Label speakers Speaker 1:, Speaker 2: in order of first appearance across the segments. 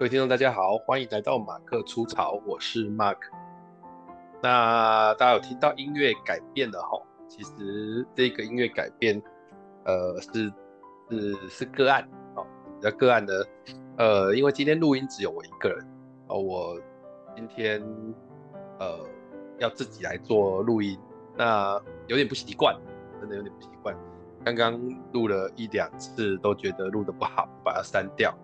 Speaker 1: 各位听众，大家好，欢迎来到马克出潮，我是 Mark。那大家有听到音乐改变的吼？其实这个音乐改变，呃，是是是个案哦，比较个案的，呃，因为今天录音只有我一个人哦，我今天呃要自己来做录音，那有点不习惯，真的有点不习惯。刚刚录了一两次，都觉得录得不好，把它删掉。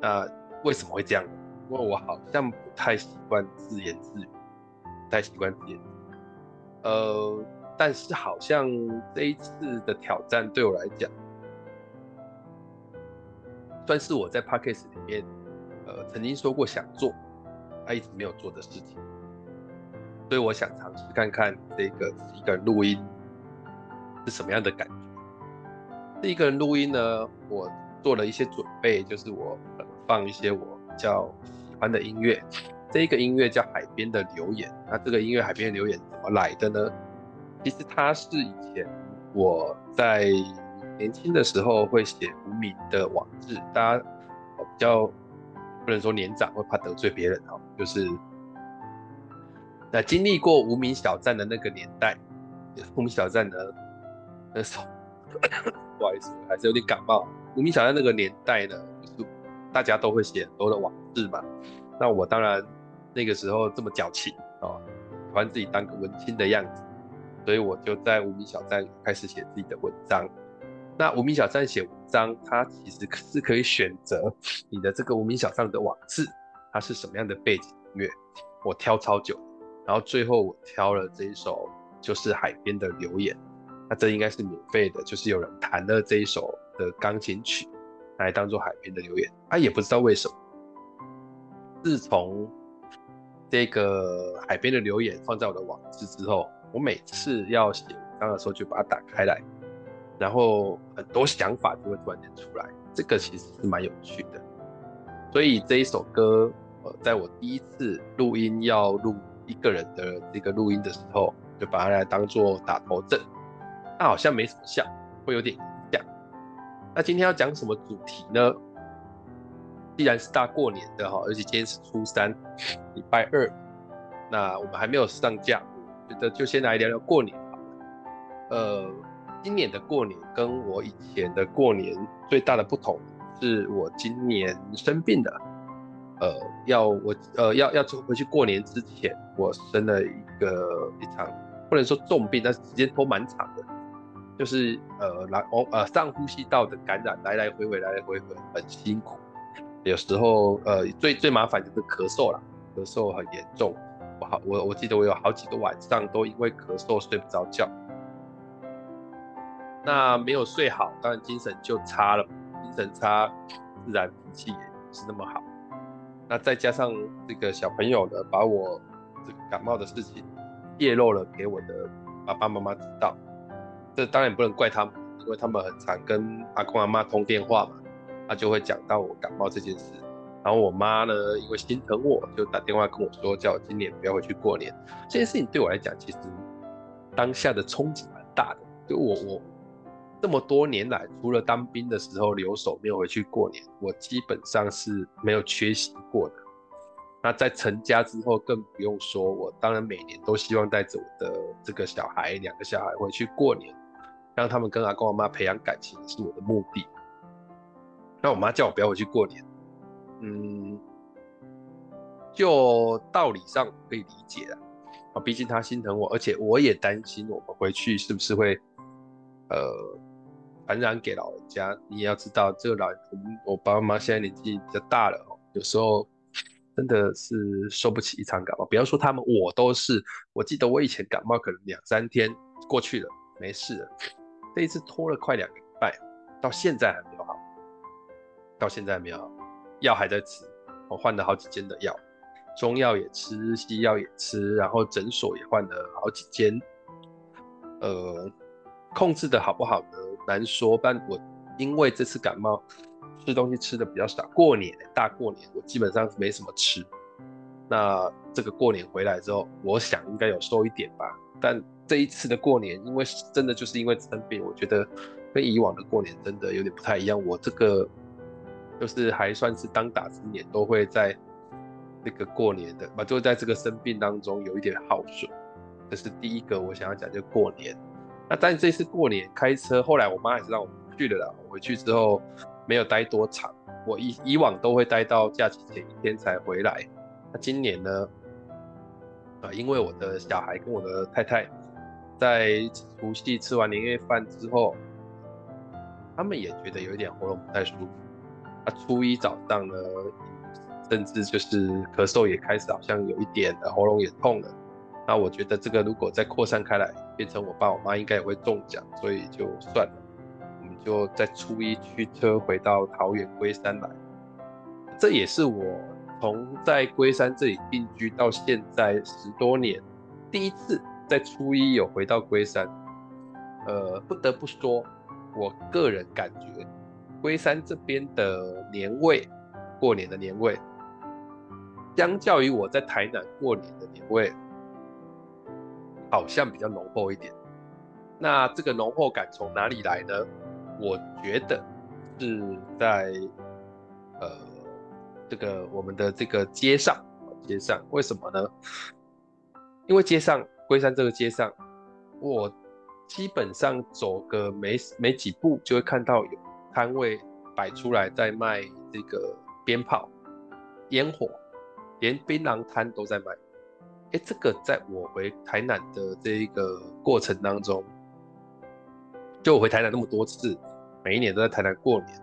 Speaker 1: 那为什么会这样？因为我好像不太习惯自言自语，不太习惯自言自语。呃，但是好像这一次的挑战对我来讲，算是我在 Podcast 里面，呃，曾经说过想做，他一直没有做的事情。所以我想尝试看看这个一个人录音是什么样的感觉。这一个人录音呢，我做了一些准备，就是我放一些我比较喜欢的音乐。这一个音乐叫《海边的留言》。那这个音乐《海边的留言》怎么来的呢？其实它是以前我在年轻的时候会写无名的网志，大家比较不能说年长，会怕得罪别人哦。就是那经历过无名小站的那个年代，无名小站呢，那时候。不好意思，还是有点感冒。无名小站那个年代呢，大家都会写很多的网志嘛。那我当然那个时候这么矫情啊，喜欢自己当个文青的样子，所以我就在无名小站开始写自己的文章。那无名小站写文章，它其实是可以选择你的这个无名小站的网志，它是什么样的背景音乐。我挑超久，然后最后我挑了这一首，就是海边的留言。那这应该是免费的，就是有人弹了这一首的钢琴曲，来当做海边的留言。他、啊、也不知道为什么，自从这个海边的留言放在我的网志之后，我每次要写文章的时候就把它打开来，然后很多想法就会突然间出来。这个其实是蛮有趣的。所以这一首歌，呃，在我第一次录音要录一个人的这个录音的时候，就把它来当做打头阵。那好像没什么像，会有点。那今天要讲什么主题呢？既然是大过年的哈，而且今天是初三，礼拜二，那我们还没有上架，觉得就先来聊聊过年吧。呃，今年的过年跟我以前的过年最大的不同是我今年生病了。呃，要我呃要要回去过年之前，我生了一个一场不能说重病，但是时间拖蛮长的。就是呃来哦呃上呼吸道的感染，来来回回来来回回很辛苦，有时候呃最最麻烦就是咳嗽啦，咳嗽很严重，我好我我记得我有好几个晚上都因为咳嗽睡不着觉，那没有睡好，当然精神就差了，精神差，自然脾气也不是那么好，那再加上这个小朋友呢，把我这个感冒的事情泄露了给我的爸爸妈妈知道。这当然不能怪他们，因为他们很常跟阿公阿妈通电话嘛，他就会讲到我感冒这件事。然后我妈呢，因为心疼我，就打电话跟我说，叫我今年不要回去过年。这件事情对我来讲，其实当下的冲击蛮大的。就我我这么多年来，除了当兵的时候留守没有回去过年，我基本上是没有缺席过的。那在成家之后更不用说，我当然每年都希望带着我的这个小孩，两个小孩回去过年。让他们跟阿公阿妈培养感情是我的目的。那我妈叫我不要回去过年，嗯，就道理上可以理解啊。啊，毕竟她心疼我，而且我也担心我们回去是不是会呃传染给老人家。你也要知道，这个老人，我爸爸妈妈现在年纪比较大了哦，有时候真的是受不起一场感冒。不要说他们，我都是。我记得我以前感冒可能两三天过去了，没事了。这一次拖了快两个礼拜，到现在还没有好，到现在还没有好，药还在吃，我换了好几间的药，中药也吃，西药也吃，然后诊所也换了好几间，呃，控制的好不好呢？难说。但我因为这次感冒，吃东西吃的比较少，过年大过年我基本上没什么吃，那这个过年回来之后，我想应该有瘦一点吧，但。这一次的过年，因为真的就是因为生病，我觉得跟以往的过年真的有点不太一样。我这个就是还算是当打之年，都会在这个过年的，嘛，就在这个生病当中有一点耗损。这是第一个我想要讲，就过年。那但这次过年开车，后来我妈还是让我去了啦。回去之后没有待多长，我以以往都会待到假期前一天才回来。那今年呢？啊，因为我的小孩跟我的太太在除夕吃完年夜饭之后，他们也觉得有一点喉咙不太舒服。啊，初一早上呢，甚至就是咳嗽也开始，好像有一点喉咙也痛了。那我觉得这个如果再扩散开来，变成我爸我妈应该也会中奖，所以就算了，我们就在初一驱车回到桃园龟山来。这也是我。从在龟山这里定居到现在十多年，第一次在初一有回到龟山，呃，不得不说，我个人感觉龟山这边的年味，过年的年味，相较于我在台南过年的年味，好像比较浓厚一点。那这个浓厚感从哪里来呢？我觉得是在呃。这个我们的这个街上，街上为什么呢？因为街上龟山这个街上，我基本上走个没没几步，就会看到有摊位摆出来在卖这个鞭炮、烟火，连槟榔摊都在卖。哎，这个在我回台南的这一个过程当中，就我回台南那么多次，每一年都在台南过年。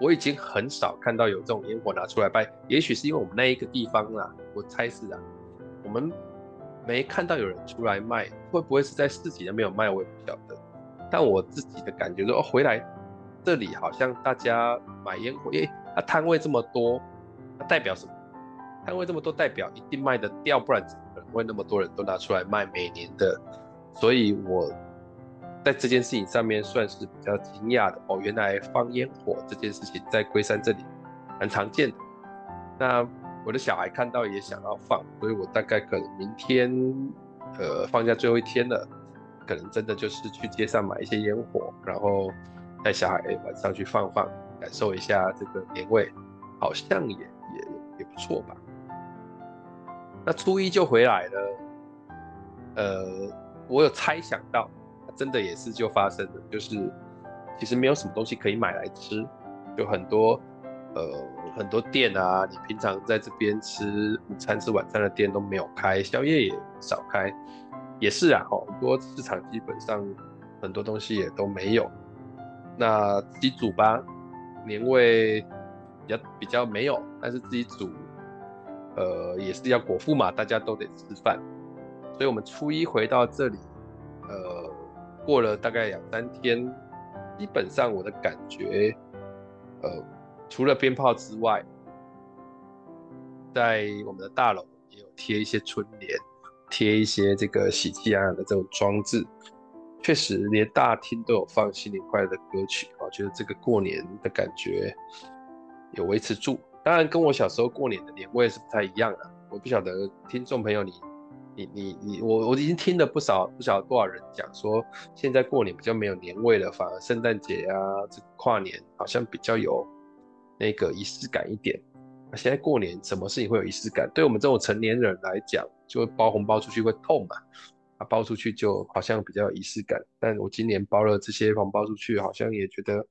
Speaker 1: 我已经很少看到有这种烟火拿出来卖，也许是因为我们那一个地方啦，我猜是啊，我们没看到有人出来卖，会不会是在市集那边有卖，我也不晓得。但我自己的感觉说，哦，回来这里好像大家买烟火，诶，它摊位这么多，它代表什么？摊位这么多，代表一定卖得掉，不然怎么会那么多人都拿出来卖每年的？所以我。在这件事情上面算是比较惊讶的哦，原来放烟火这件事情在龟山这里蛮常见的。那我的小孩看到也想要放，所以我大概可能明天，呃，放假最后一天了，可能真的就是去街上买一些烟火，然后带小孩晚上去放放，感受一下这个年味，好像也也也不错吧。那初一就回来了，呃，我有猜想到。真的也是就发生了，就是其实没有什么东西可以买来吃，就很多呃很多店啊，你平常在这边吃午餐吃晚餐的店都没有开，宵夜也少开，也是啊，很多市场基本上很多东西也都没有。那自己煮吧，年味比较比较没有，但是自己煮，呃也是要果腹嘛，大家都得吃饭，所以我们初一回到这里，呃。过了大概两三天，基本上我的感觉，呃，除了鞭炮之外，在我们的大楼也有贴一些春联，贴一些这个喜气洋洋的这种装置。确实，连大厅都有放新年快乐的歌曲，我觉得这个过年的感觉有维持住。当然，跟我小时候过年的年味是不太一样的。我不晓得听众朋友你。你你你我我已经听了不少不晓得多少人讲说，现在过年比较没有年味了，反而圣诞节啊，这跨年好像比较有那个仪式感一点。现在过年什么事情会有仪式感？对我们这种成年人来讲，就会包红包出去会痛嘛，啊，包出去就好像比较有仪式感。但我今年包了这些红包出去，好像也觉得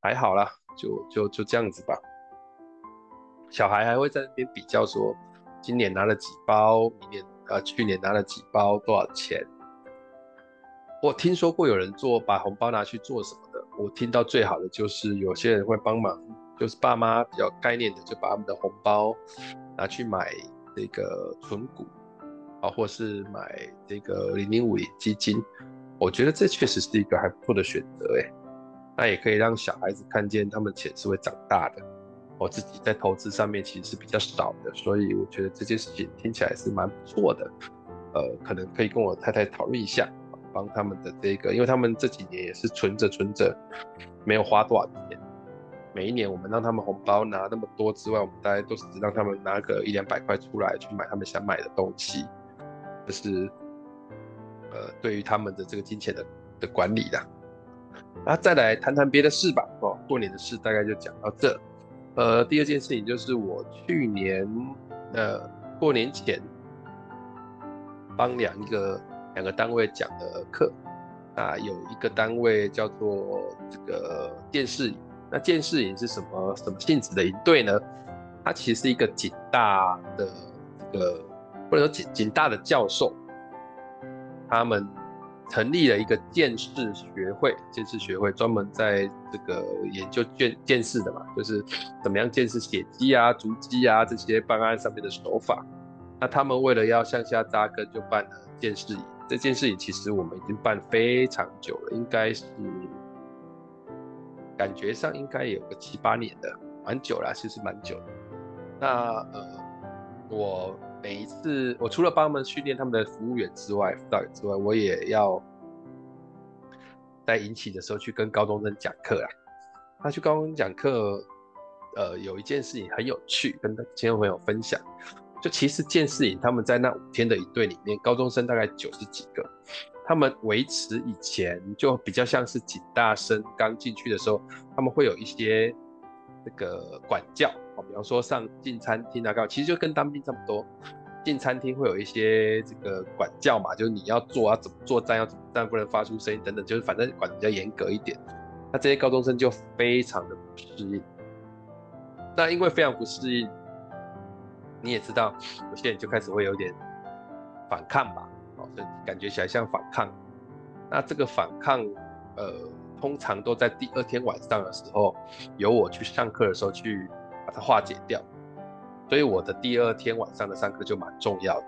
Speaker 1: 还好啦，就就就这样子吧。小孩还会在那边比较说，今年拿了几包，明年。呃，去年拿了几包多少钱？我听说过有人做把红包拿去做什么的。我听到最好的就是有些人会帮忙，就是爸妈比较概念的，就把他们的红包拿去买这个存股啊，或是买这个零零五零基金。我觉得这确实是一个还不错的选择，哎，那也可以让小孩子看见他们钱是会长大的。我自己在投资上面其实是比较少的，所以我觉得这件事情听起来是蛮不错的。呃，可能可以跟我太太讨论一下，帮他们的这个，因为他们这几年也是存着存着，没有花多少钱。每一年我们让他们红包拿那么多之外，我们大概都是让他们拿个一两百块出来去买他们想买的东西，这是呃对于他们的这个金钱的的管理的。那再来谈谈别的事吧。哦，过年的事大概就讲到这。呃，第二件事情就是我去年呃过年前帮两个两个单位讲的课，啊，有一个单位叫做这个电视，那电视营是什么什么性质的营队呢？它其实是一个警大的这个或者说警警大的教授，他们。成立了一个鉴识学会，鉴识学会专门在这个研究鉴鉴识的嘛，就是怎么样鉴识血迹啊、足迹啊这些办案上面的手法。那他们为了要向下扎根，就办了鉴识营。这鉴识营其实我们已经办非常久了，应该是感觉上应该有个七八年的，蛮久了，其实蛮久的。那呃，我。每一次，我除了帮他们训练他们的服务员之外，辅导员之外，我也要在营期的时候去跟高中生讲课啊。他去高中讲课，呃，有一件事情很有趣，跟亲友朋友分享。就其实鉴识营他们在那五天的营队里面，高中生大概九十几个，他们维持以前就比较像是警大生刚进去的时候，他们会有一些这个管教。比方说上进餐厅啊，其实就跟当兵差不多。进餐厅会有一些这个管教嘛，就是你要坐啊怎么作战，要怎么站，不能发出声音等等，就是反正管得比较严格一点。那这些高中生就非常的不适应。那因为非常不适应，你也知道，有些人就开始会有点反抗吧，感觉起来像反抗。那这个反抗，呃，通常都在第二天晚上的时候，由我去上课的时候去。把它化解掉，所以我的第二天晚上的上课就蛮重要的。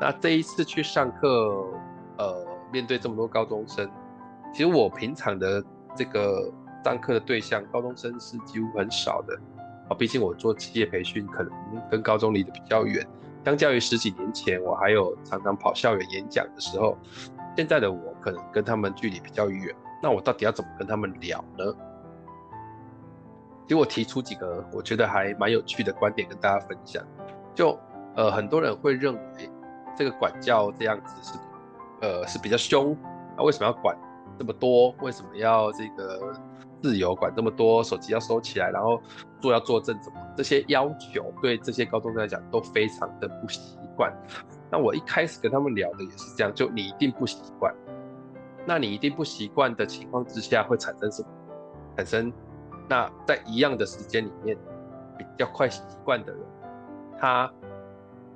Speaker 1: 那这一次去上课，呃，面对这么多高中生，其实我平常的这个上课的对象，高中生是几乎很少的。啊，毕竟我做企业培训，可能跟高中离得比较远。相较于十几年前，我还有常常跑校园演讲的时候，现在的我可能跟他们距离比较远。那我到底要怎么跟他们聊呢？其实我提出几个我觉得还蛮有趣的观点跟大家分享。就呃很多人会认为这个管教这样子是呃是比较凶，那为什么要管这么多？为什么要这个自由管这么多？手机要收起来，然后坐要坐正，怎么这些要求对这些高中生来讲都非常的不习惯。那我一开始跟他们聊的也是这样，就你一定不习惯。那你一定不习惯的情况之下会产生什么？产生那在一样的时间里面，比较快习惯的人，他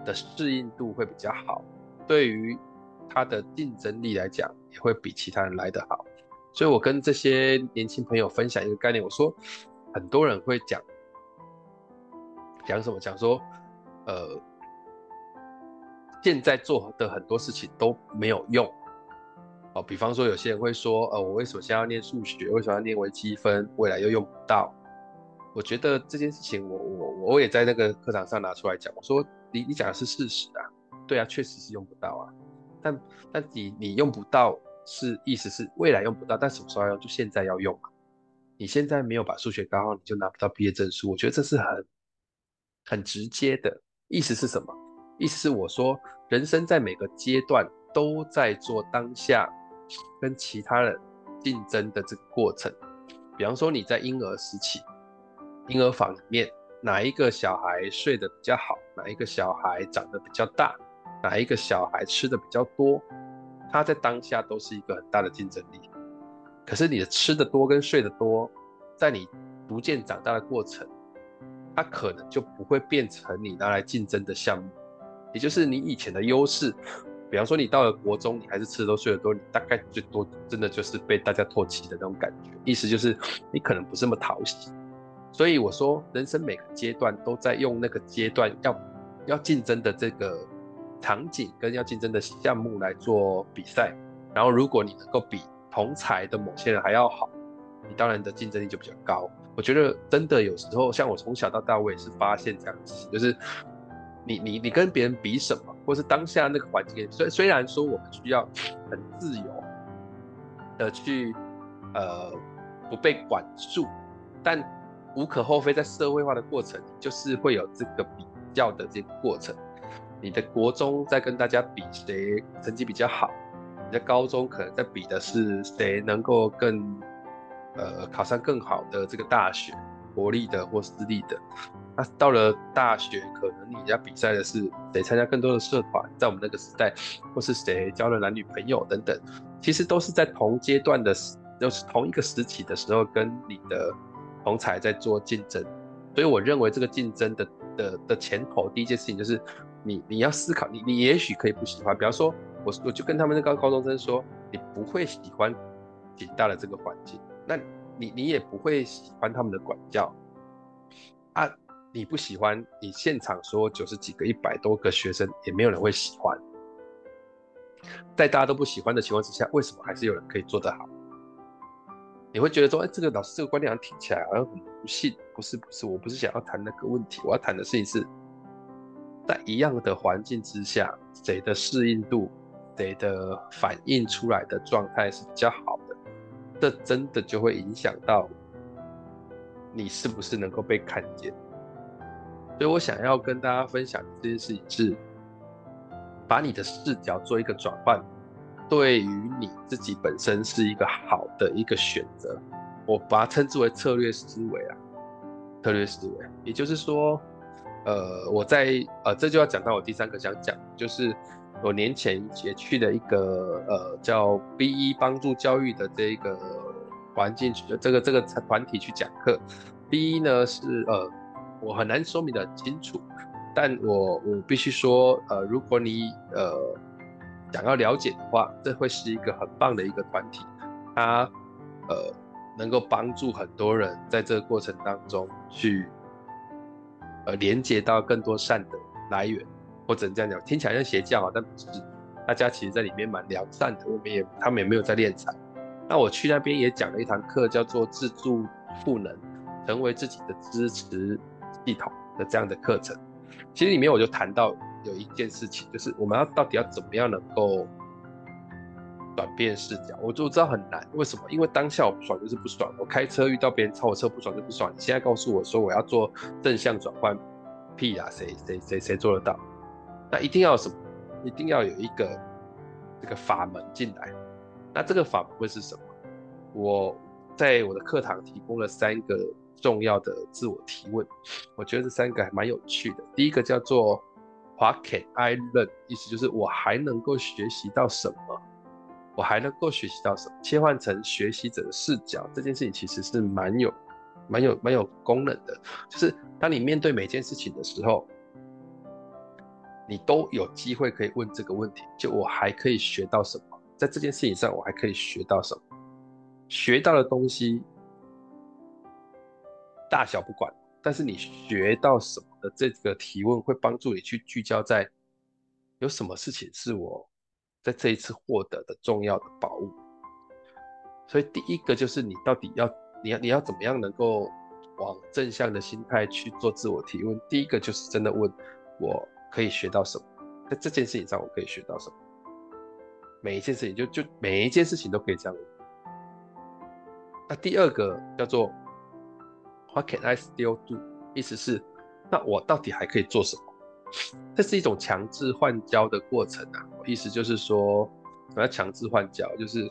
Speaker 1: 的适应度会比较好，对于他的竞争力来讲，会比其他人来得好。所以我跟这些年轻朋友分享一个概念，我说，很多人会讲讲什么？讲说，呃，现在做的很多事情都没有用。哦，比方说有些人会说，呃，我为什么现在要念数学？为什么要念微积分？未来又用不到？我觉得这件事情，我我我也在那个课堂上拿出来讲。我说，你你讲的是事实啊，对啊，确实是用不到啊。但但你你用不到是意思是未来用不到，但什么时候要用？就现在要用啊。你现在没有把数学搞好，你就拿不到毕业证书。我觉得这是很很直接的意思是什么？意思是我说，人生在每个阶段都在做当下。跟其他人竞争的这个过程，比方说你在婴儿时期，婴儿房里面哪一个小孩睡得比较好，哪一个小孩长得比较大，哪一个小孩吃的比较多，他在当下都是一个很大的竞争力。可是你的吃的多跟睡得多，在你逐渐长大的过程，它可能就不会变成你拿来竞争的项目，也就是你以前的优势。比方说，你到了国中，你还是吃的多、睡得多，你大概最多真的就是被大家唾弃的那种感觉。意思就是你可能不是那么讨喜。所以我说，人生每个阶段都在用那个阶段要要竞争的这个场景跟要竞争的项目来做比赛。然后，如果你能够比同才的某些人还要好，你当然的竞争力就比较高。我觉得真的有时候，像我从小到大，我也是发现这样子，就是你你你跟别人比什么？或是当下那个环境，虽虽然说我们需要很自由的去，呃，不被管束，但无可厚非，在社会化的过程，就是会有这个比较的这个过程。你的国中在跟大家比谁成绩比较好，你的高中可能在比的是谁能够更，呃，考上更好的这个大学。国立的或私立的。那到了大学，可能你要比赛的是谁参加更多的社团，在我们那个时代，或是谁交了男女朋友等等，其实都是在同阶段的，就是同一个时期的时候，跟你的同侪在做竞争。所以我认为这个竞争的的的前头，第一件事情就是你你要思考，你你也许可以不喜欢，比方说我我就跟他们那个高中生说，你不会喜欢警大的这个环境，那你你也不会喜欢他们的管教啊。你不喜欢，你现场说九十几个、一百多个学生，也没有人会喜欢。在大家都不喜欢的情况之下，为什么还是有人可以做得好？你会觉得说，哎，这个老师这个观点好像听起来好像很不信。不是，不是，我不是想要谈那个问题，我要谈的事情是，在一样的环境之下，谁的适应度、谁的反应出来的状态是比较好的，这真的就会影响到你是不是能够被看见。所以我想要跟大家分享这件事情是，把你的视角做一个转换，对于你自己本身是一个好的一个选择。我把它称之为策略思维啊，策略思维。也就是说，呃，我在呃，这就要讲到我第三个想讲，就是我年前也去了一个呃叫 B1 帮助教育的这个环境去这个这个团体去讲课。B1 呢是呃。我很难说明的很清楚，但我我必须说，呃，如果你呃想要了解的话，这会是一个很棒的一个团体，它呃能够帮助很多人在这个过程当中去呃连接到更多善的来源，或者这样讲，听起来像邪教啊，但不是，大家其实在里面蛮良善的，我们也他们也没有在敛财。那我去那边也讲了一堂课，叫做自助赋能，成为自己的支持。系统的这样的课程，其实里面我就谈到有一件事情，就是我们要到底要怎么样能够转变视角。我就知道很难，为什么？因为当下我不爽就是不爽，我开车遇到别人超我车不爽就不爽。你现在告诉我说我要做正向转换，屁啊，谁谁谁谁做得到？那一定要什么？一定要有一个这个法门进来。那这个法门会是什么？我在我的课堂提供了三个。重要的自我提问，我觉得这三个还蛮有趣的。第一个叫做 What can I learn？意思就是我还能够学习到什么？我还能够学习到什么？切换成学习者的视角，这件事情其实是蛮有、蛮有、蛮有功能的。就是当你面对每件事情的时候，你都有机会可以问这个问题：就我还可以学到什么？在这件事情上，我还可以学到什么？学到的东西。大小不管，但是你学到什么的这个提问会帮助你去聚焦在有什么事情是我在这一次获得的重要的宝物。所以第一个就是你到底要你要你要怎么样能够往正向的心态去做自我提问。第一个就是真的问我可以学到什么，在这件事情上我可以学到什么。每一件事情就就每一件事情都可以这样问。那第二个叫做。What can I still do？意思是，那我到底还可以做什么？这是一种强制换交的过程啊。意思就是说，什么叫强制换交？就是，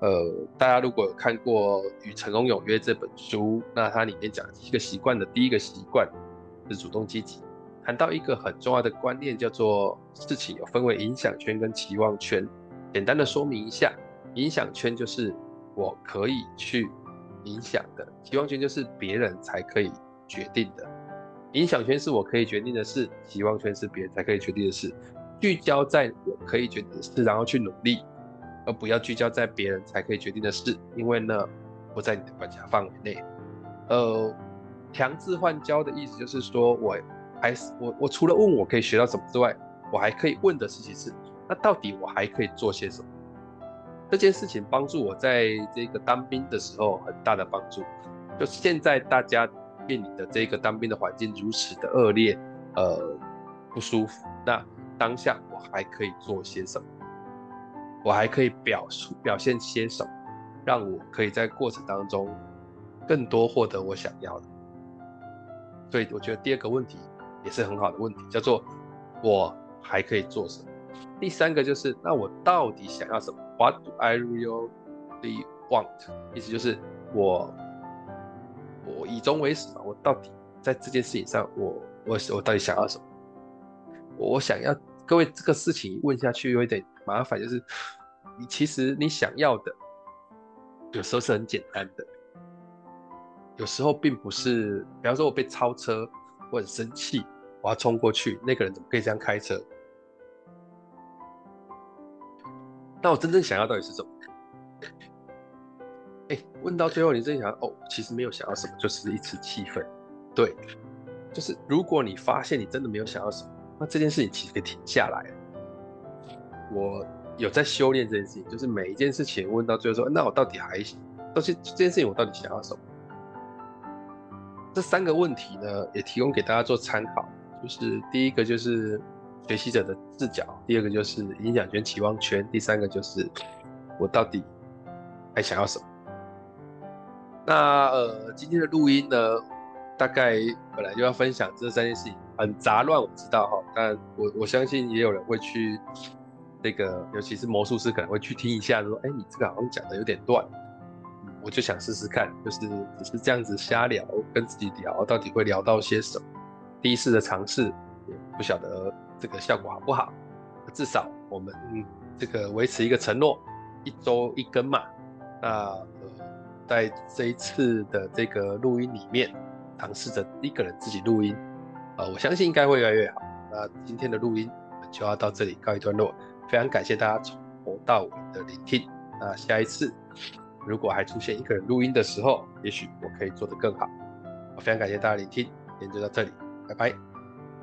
Speaker 1: 呃，大家如果有看过《与成功有约》这本书，那它里面讲一个习惯的第一个习惯是主动积极。谈到一个很重要的观念，叫做事情有分为影响圈跟期望圈。简单的说明一下，影响圈就是我可以去。影响的期望圈就是别人才可以决定的，影响圈是我可以决定的事，期望圈是别人才可以决定的事。聚焦在我可以决定的事，然后去努力，而不要聚焦在别人才可以决定的事，因为呢，不在你的管辖范围内。呃，强制换焦的意思就是说，我还是我我除了问我可以学到什么之外，我还可以问的事情是，那到底我还可以做些什么？这件事情帮助我在这个当兵的时候很大的帮助。就现在大家面临的这个当兵的环境如此的恶劣，呃，不舒服。那当下我还可以做些什么？我还可以表述表现些什么，让我可以在过程当中更多获得我想要的。所以我觉得第二个问题也是很好的问题，叫做我还可以做什么？第三个就是那我到底想要什么？What do I really want？意思就是我我以终为始嘛，我到底在这件事情上我，我我到底想要什么？我想要各位这个事情问下去有一点麻烦，就是你其实你想要的，有时候是很简单的，有时候并不是。比方说，我被超车，我很生气，我要冲过去，那个人怎么可以这样开车？那我真正想要到底是什么？哎、问到最后，你真的想哦，其实没有想要什么，就是一次气愤。对，就是如果你发现你真的没有想要什么。那这件事情其实可以停下来。我有在修炼这件事情，就是每一件事情问到最后说，那我到底还，到这这件事情我到底想要什么？这三个问题呢，也提供给大家做参考。就是第一个就是学习者的视角，第二个就是影响圈期望圈，第三个就是我到底还想要什么？那呃，今天的录音呢，大概本来就要分享这三件事情。很杂乱，我知道哈，但我我相信也有人会去那个，尤其是魔术师可能会去听一下，说，哎，你这个好像讲的有点乱，我就想试试看，就是只是这样子瞎聊，跟自己聊，到底会聊到些什么？第一次的尝试，也不晓得这个效果好不好，至少我们这个维持一个承诺，一周一更嘛。那，在这一次的这个录音里面，尝试着一个人自己录音。呃，我相信应该会越来越好。那今天的录音就要到这里告一段落，非常感谢大家从头到尾的聆听。那下一次如果还出现一个人录音的时候，也许我可以做得更好。我非常感谢大家聆听，今天就到这里，拜拜。